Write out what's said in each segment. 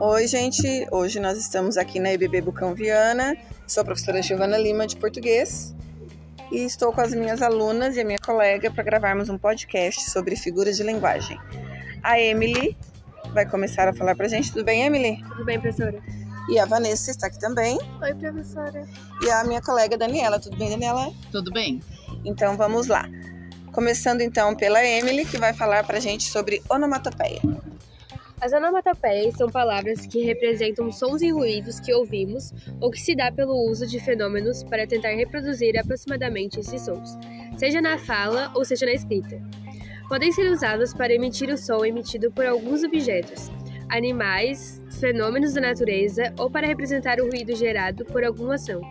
Oi, gente. Hoje nós estamos aqui na IBB Bucão Viana. Sou a professora Giovana Lima de português e estou com as minhas alunas e a minha colega para gravarmos um podcast sobre figuras de linguagem. A Emily vai começar a falar para a gente. Tudo bem, Emily? Tudo bem, professora? E a Vanessa está aqui também. Oi, professora. E a minha colega Daniela. Tudo bem, Daniela? Tudo bem. Então vamos lá. Começando então pela Emily, que vai falar para a gente sobre onomatopeia. As onomatopeias são palavras que representam sons e ruídos que ouvimos ou que se dá pelo uso de fenômenos para tentar reproduzir aproximadamente esses sons, seja na fala ou seja na escrita. Podem ser usadas para emitir o som emitido por alguns objetos, animais, fenômenos da natureza ou para representar o ruído gerado por alguma ação.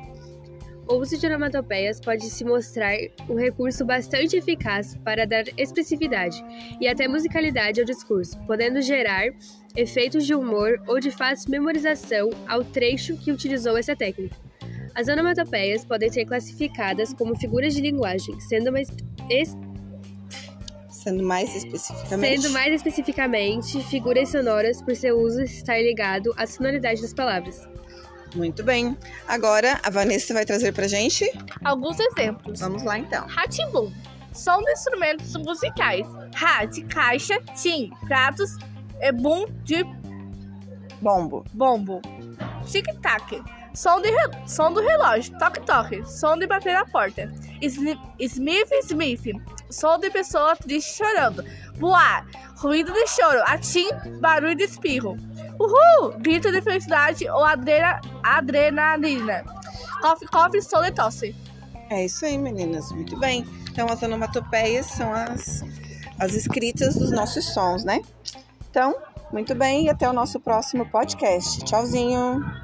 O uso de onomatopeias pode se mostrar um recurso bastante eficaz para dar expressividade e até musicalidade ao discurso, podendo gerar efeitos de humor ou de fácil memorização ao trecho que utilizou essa técnica. As onomatopeias podem ser classificadas como figuras de linguagem, sendo mais, es... sendo mais especificamente sendo mais especificamente figuras sonoras por seu uso estar ligado à sonoridade das palavras. Muito bem. Agora a Vanessa vai trazer pra gente alguns exemplos. Vamos lá então. Ratimbum. Som de instrumentos musicais. Ra de caixa, tim, pratos e bum de bombo. Bombo. Tic-tac. Som, de som do relógio. Toque-toque. Som de bater na porta. Smith, Smith. Som de pessoa triste chorando. Voar. Ruído de choro. Atim. Barulho de espirro. Uhul! Grito de felicidade ou adrena, adrenalina. Coffee, coffee, som de tosse. É isso aí, meninas. Muito bem. Então, as onomatopeias são as, as escritas dos nossos sons, né? Então, muito bem e até o nosso próximo podcast. Tchauzinho!